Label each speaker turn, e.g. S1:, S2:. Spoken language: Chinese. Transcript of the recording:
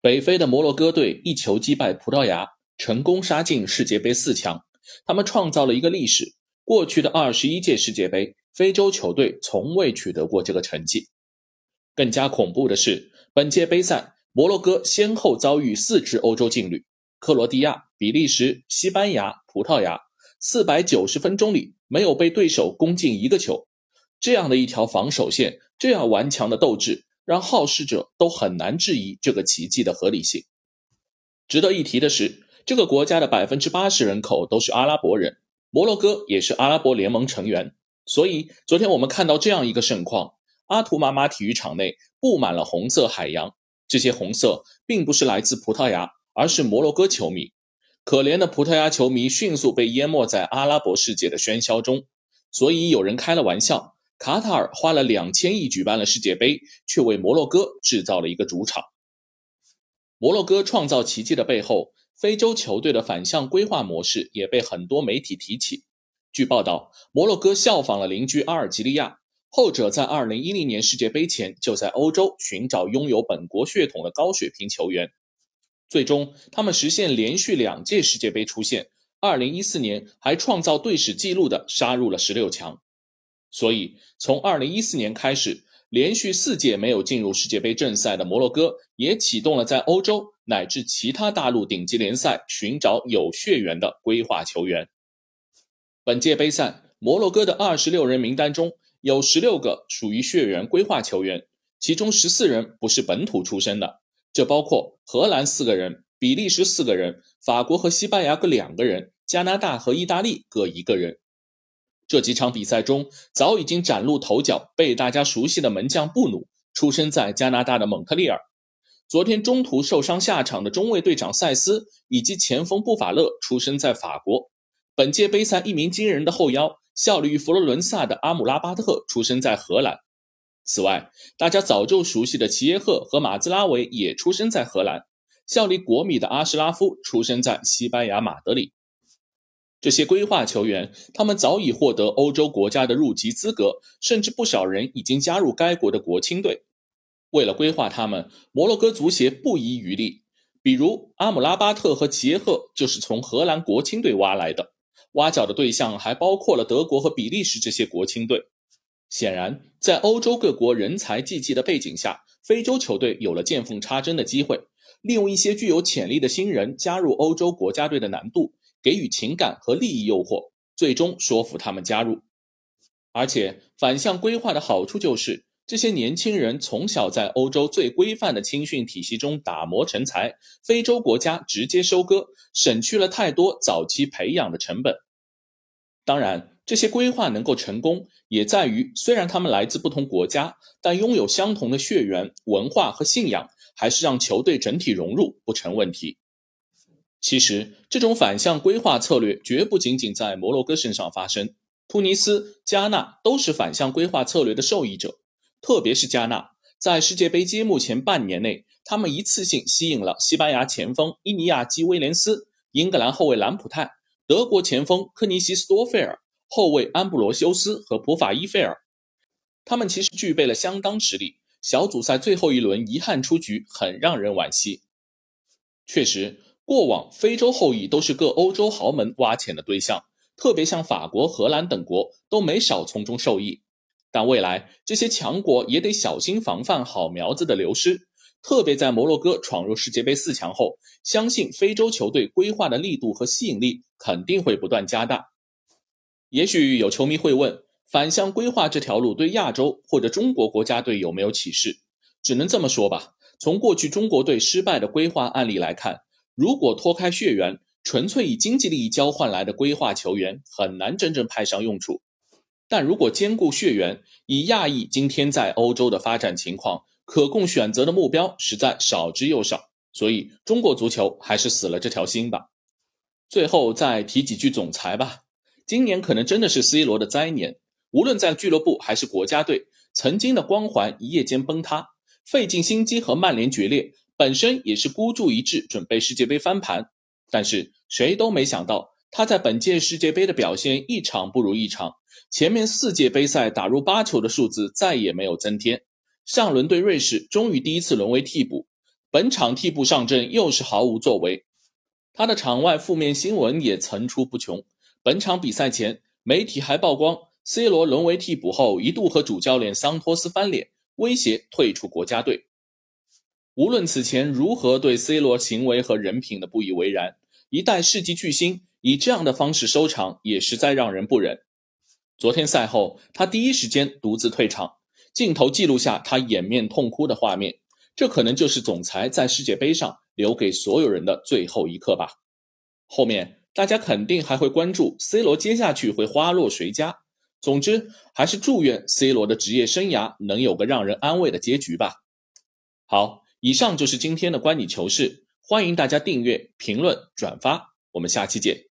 S1: 北非的摩洛哥队一球击败葡萄牙，成功杀进世界杯四强。他们创造了一个历史：过去的二十一届世界杯，非洲球队从未取得过这个成绩。更加恐怖的是，本届杯赛，摩洛哥先后遭遇四支欧洲劲旅：克罗地亚、比利时、西班牙、葡萄牙。四百九十分钟里，没有被对手攻进一个球。这样的一条防守线，这样顽强的斗志。让好事者都很难质疑这个奇迹的合理性。值得一提的是，这个国家的百分之八十人口都是阿拉伯人，摩洛哥也是阿拉伯联盟成员。所以，昨天我们看到这样一个盛况：阿图玛玛体育场内布满了红色海洋。这些红色并不是来自葡萄牙，而是摩洛哥球迷。可怜的葡萄牙球迷迅速被淹没在阿拉伯世界的喧嚣中。所以，有人开了玩笑。卡塔尔花了两千亿举办了世界杯，却为摩洛哥制造了一个主场。摩洛哥创造奇迹的背后，非洲球队的反向规划模式也被很多媒体提起。据报道，摩洛哥效仿了邻居阿尔及利亚，后者在二零一零年世界杯前就在欧洲寻找拥有本国血统的高水平球员，最终他们实现连续两届世界杯出线。二零一四年还创造队史纪录的杀入了十六强。所以，从二零一四年开始，连续四届没有进入世界杯正赛的摩洛哥，也启动了在欧洲乃至其他大陆顶级联赛寻找有血缘的规划球员。本届杯赛，摩洛哥的二十六人名单中有十六个属于血缘规划球员，其中十四人不是本土出身的，这包括荷兰四个人、比利时四个人、法国和西班牙各两个人、加拿大和意大利各一个人。这几场比赛中，早已经崭露头角、被大家熟悉的门将布努，出生在加拿大的蒙特利尔。昨天中途受伤下场的中卫队长塞斯，以及前锋布法勒，出生在法国。本届杯赛一鸣惊人的后腰，效力于佛罗伦萨的阿姆拉巴特，出生在荷兰。此外，大家早就熟悉的齐耶赫和马兹拉维也出生在荷兰。效力国米的阿什拉夫，出生在西班牙马德里。这些规划球员，他们早已获得欧洲国家的入籍资格，甚至不少人已经加入该国的国青队。为了规划他们，摩洛哥足协不遗余力。比如阿姆拉巴特和齐耶赫就是从荷兰国青队挖来的，挖角的对象还包括了德国和比利时这些国青队。显然，在欧洲各国人才济济的背景下，非洲球队有了见缝插针的机会，利用一些具有潜力的新人加入欧洲国家队的难度。给予情感和利益诱惑，最终说服他们加入。而且反向规划的好处就是，这些年轻人从小在欧洲最规范的青训体系中打磨成才，非洲国家直接收割，省去了太多早期培养的成本。当然，这些规划能够成功，也在于虽然他们来自不同国家，但拥有相同的血缘、文化和信仰，还是让球队整体融入不成问题。其实，这种反向规划策略绝不仅仅在摩洛哥身上发生，突尼斯、加纳都是反向规划策略的受益者。特别是加纳，在世界杯揭幕前半年内，他们一次性吸引了西班牙前锋伊尼亚基·威廉斯、英格兰后卫兰普泰、德国前锋科尼西斯多费尔、后卫安布罗修斯和普法伊费尔。他们其实具备了相当实力。小组赛最后一轮遗憾出局，很让人惋惜。确实。过往非洲后裔都是各欧洲豪门挖潜的对象，特别像法国、荷兰等国都没少从中受益。但未来这些强国也得小心防范好苗子的流失。特别在摩洛哥闯入世界杯四强后，相信非洲球队规划的力度和吸引力肯定会不断加大。也许有球迷会问，反向规划这条路对亚洲或者中国国家队有没有启示？只能这么说吧，从过去中国队失败的规划案例来看。如果脱开血缘，纯粹以经济利益交换来的规划球员很难真正派上用处。但如果兼顾血缘，以亚裔今天在欧洲的发展情况，可供选择的目标实在少之又少。所以中国足球还是死了这条心吧。最后再提几句总裁吧。今年可能真的是 C 罗的灾年，无论在俱乐部还是国家队，曾经的光环一夜间崩塌，费尽心机和曼联决裂。本身也是孤注一掷，准备世界杯翻盘，但是谁都没想到，他在本届世界杯的表现一场不如一场。前面四届杯赛打入八球的数字再也没有增添。上轮对瑞士，终于第一次沦为替补。本场替补上阵又是毫无作为。他的场外负面新闻也层出不穷。本场比赛前，媒体还曝光 C 罗沦为替补后，一度和主教练桑托斯翻脸，威胁退出国家队。无论此前如何对 C 罗行为和人品的不以为然，一代世纪巨星以这样的方式收场，也实在让人不忍。昨天赛后，他第一时间独自退场，镜头记录下他掩面痛哭的画面。这可能就是总裁在世界杯上留给所有人的最后一刻吧。后面大家肯定还会关注 C 罗接下去会花落谁家。总之，还是祝愿 C 罗的职业生涯能有个让人安慰的结局吧。好，以上就是今天的观你球事，欢迎大家订阅、评论、转发，我们下期见。